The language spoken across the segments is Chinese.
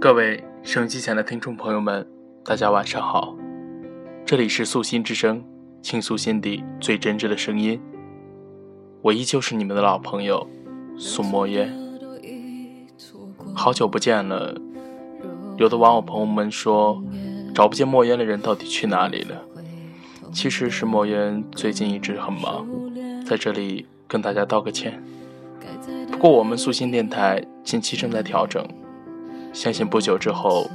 各位收音机前的听众朋友们，大家晚上好，这里是素心之声，倾诉心底最真挚的声音。我依旧是你们的老朋友苏墨烟，好久不见了。有的网友朋友们说，找不见墨烟的人到底去哪里了？其实是墨烟最近一直很忙，在这里跟大家道个歉。不过我们素心电台近期正在调整。相信不久之后，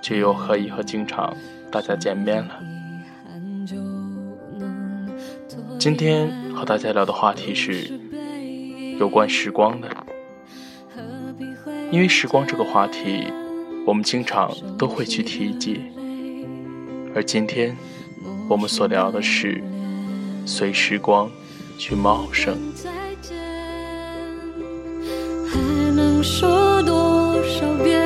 就又可以和经常大家见面了。今天和大家聊的话题是有关时光的，因为时光这个话题，我们经常都会去提及。而今天我们所聊的是随时光去茂盛。还能说多少遍？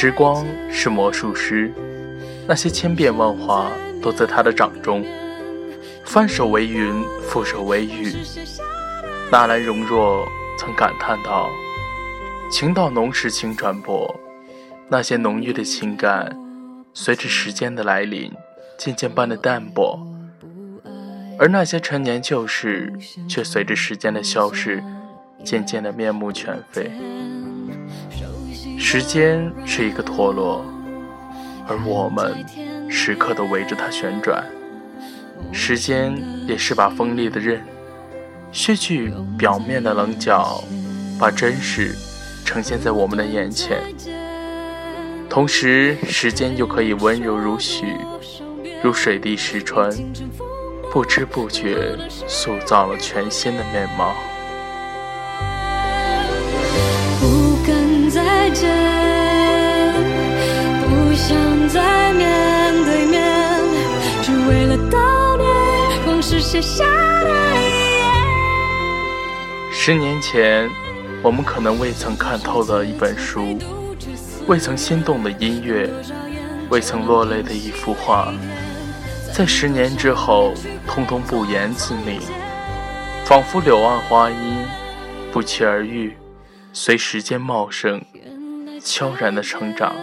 时光是魔术师，那些千变万化都在他的掌中。翻手为云，覆手为雨。纳兰容若曾感叹道：“情到浓时情传播，那些浓郁的情感，随着时间的来临，渐渐变得淡薄；而那些陈年旧事，却随着时间的消逝，渐渐的面目全非。”时间是一个陀螺，而我们时刻都围着它旋转。时间也是把锋利的刃，削去表面的棱角，把真实呈现在我们的眼前。同时，时间又可以温柔如许，如水滴石穿，不知不觉塑造了全新的面貌。十年前，我们可能未曾看透的一本书，未曾心动的音乐，未曾落泪的一幅画，在十年之后，通通不言自明，仿佛柳暗花阴，不期而遇，随时间茂盛，悄然的成长。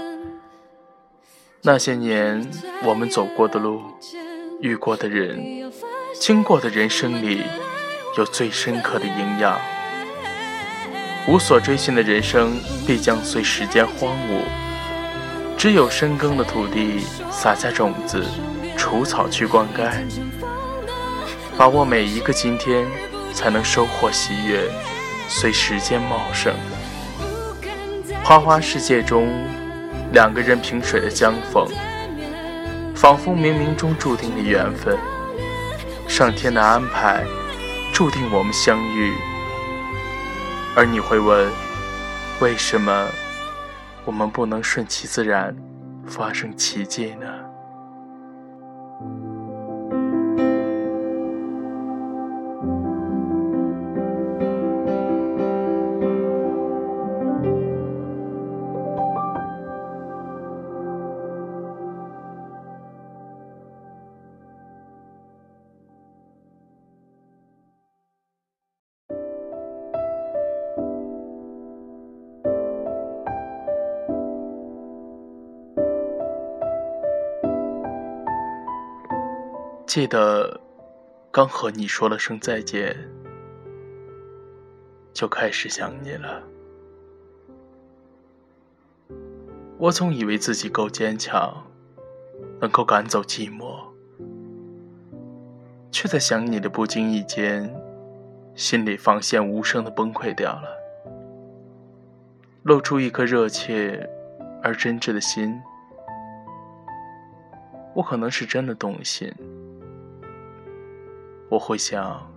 那些年，我们走过的路，遇过的人。经过的人生里，有最深刻的营养。无所追寻的人生，必将随时间荒芜。只有深耕的土地，撒下种子，除草去灌溉，把握每一个今天，才能收获喜悦，随时间茂盛。花花世界中，两个人萍水的相逢，仿佛冥冥中注定的缘分。上天的安排，注定我们相遇。而你会问，为什么我们不能顺其自然，发生奇迹呢？记得刚和你说了声再见，就开始想你了。我总以为自己够坚强，能够赶走寂寞，却在想你的不经意间，心里防线无声的崩溃掉了，露出一颗热切而真挚的心。我可能是真的动心。我会想，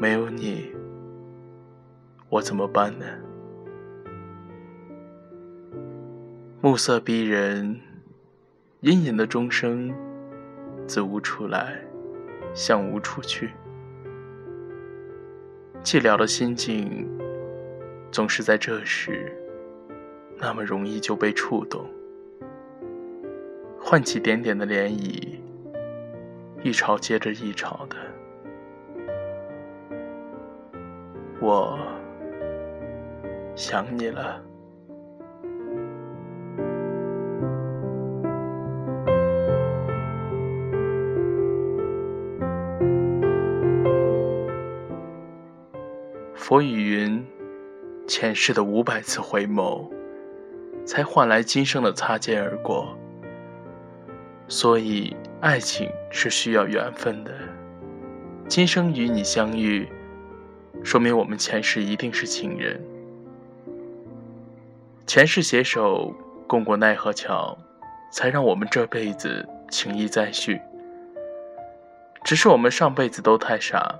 没有你，我怎么办呢？暮色逼人，隐隐的钟声，自无处来，向无处去。寂寥的心境，总是在这时，那么容易就被触动，唤起点点的涟漪。一潮接着一潮的。我想你了。佛语云：“前世的五百次回眸，才换来今生的擦肩而过。”所以，爱情是需要缘分的。今生与你相遇，说明我们前世一定是情人。前世携手共过奈何桥，才让我们这辈子情谊再续。只是我们上辈子都太傻，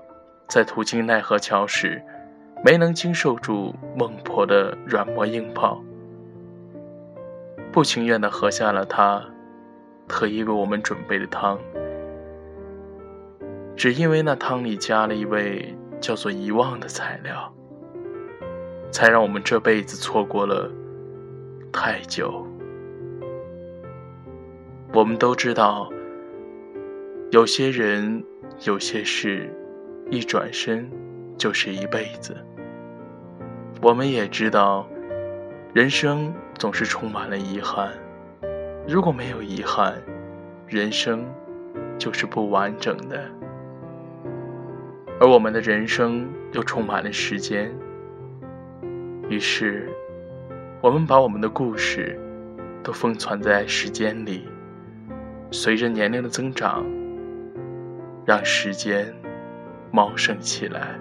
在途经奈何桥时，没能经受住孟婆的软磨硬泡，不情愿地喝下了它。特意为我们准备的汤，只因为那汤里加了一味叫做遗忘的材料，才让我们这辈子错过了太久。我们都知道，有些人、有些事，一转身就是一辈子。我们也知道，人生总是充满了遗憾。如果没有遗憾，人生就是不完整的。而我们的人生又充满了时间，于是，我们把我们的故事都封存在时间里，随着年龄的增长，让时间茂盛起来。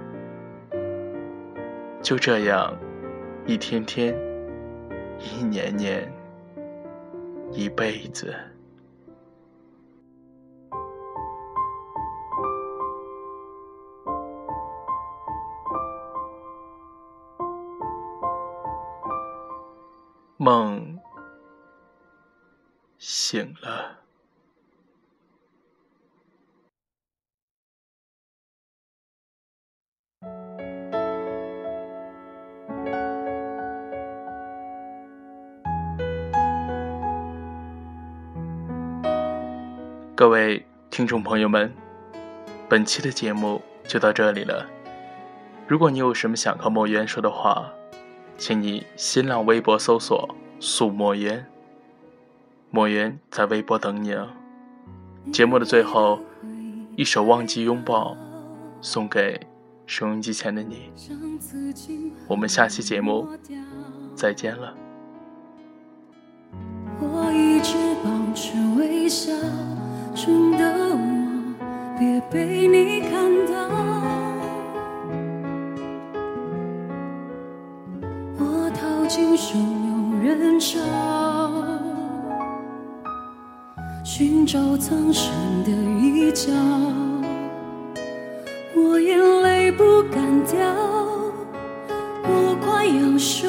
就这样，一天天，一年年。一辈子，梦醒了。各位听众朋友们，本期的节目就到这里了。如果你有什么想和墨渊说的话，请你新浪微博搜索“素墨渊”，墨渊在微博等你哦。节目的最后，一首《忘记拥抱》送给收音机前的你。我们下期节目再见了。我一直保持微笑。真的我，别被你看到。我逃进汹涌人潮，寻找藏身的一角。我眼泪不敢掉，我快要受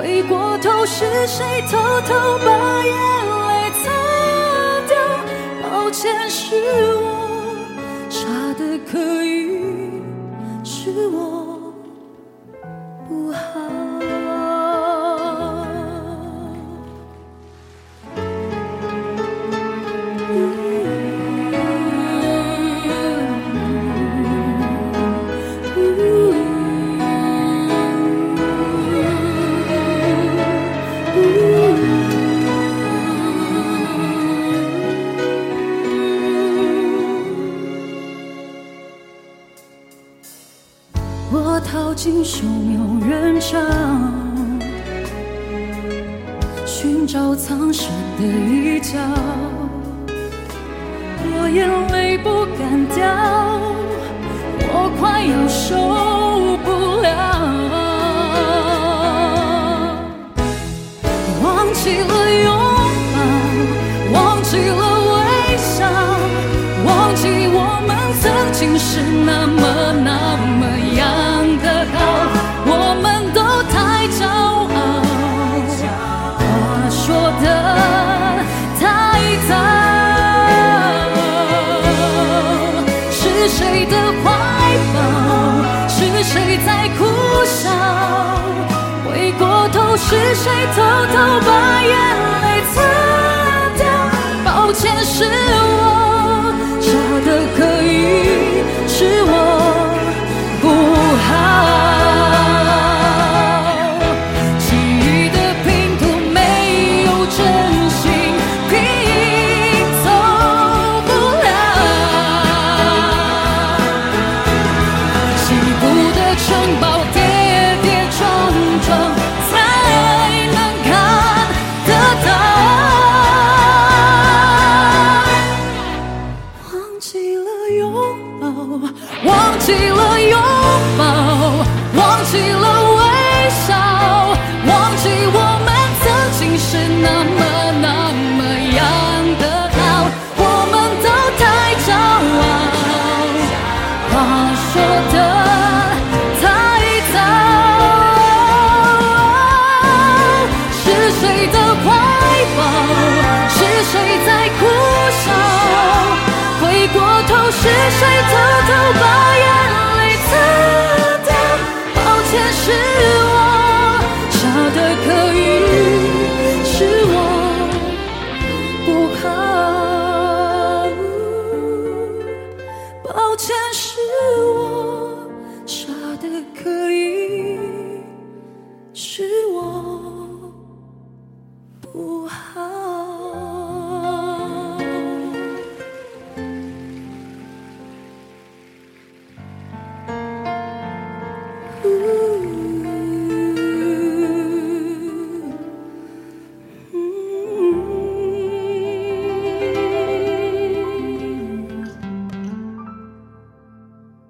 回过头，是谁偷偷把眼泪擦掉？抱歉，是我傻的可以，是我逃进汹涌人潮寻找藏身的一角我眼泪不敢掉我快要受不了。忘记了拥抱忘记了微笑忘记我们曾经是那么是谁偷偷把眼泪偷偷把眼泪擦掉抱歉是我傻得可以是我不好抱歉是我傻得可以是我不好。